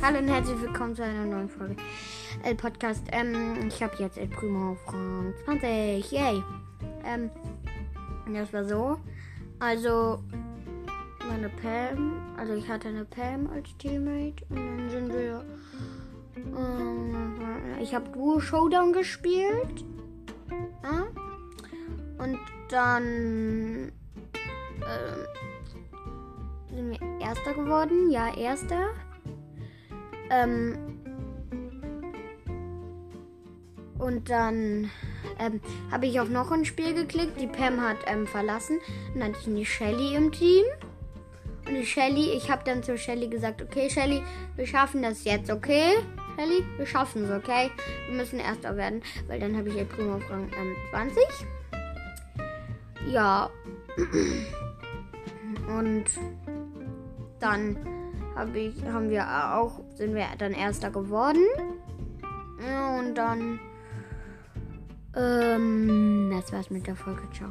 Hallo und herzlich willkommen zu einer neuen Folge El Podcast. Ähm, ich habe jetzt El Primo auf Rang 20. Yay. Ähm, das war so. Also, meine Pam, also ich hatte eine Pam als Teammate und dann sind wir. Ähm, ich habe Duo Showdown gespielt. Ja? Und dann. Ähm, sind wir Erster geworden. Ja, Erster. Ähm, und dann ähm, habe ich auf noch ein Spiel geklickt. Die Pam hat ähm, verlassen. Dann hatte ich eine Shelly im Team. Und die Shelly, ich habe dann zu Shelly gesagt, okay, Shelly, wir schaffen das jetzt, okay? Shelly, wir schaffen es, okay? Wir müssen Erster werden, weil dann habe ich El Primo auf Rang ähm, 20. Ja. Und dann hab ich, haben wir auch, sind wir dann Erster geworden. Und dann, ähm, das war's mit der Folge. Ciao.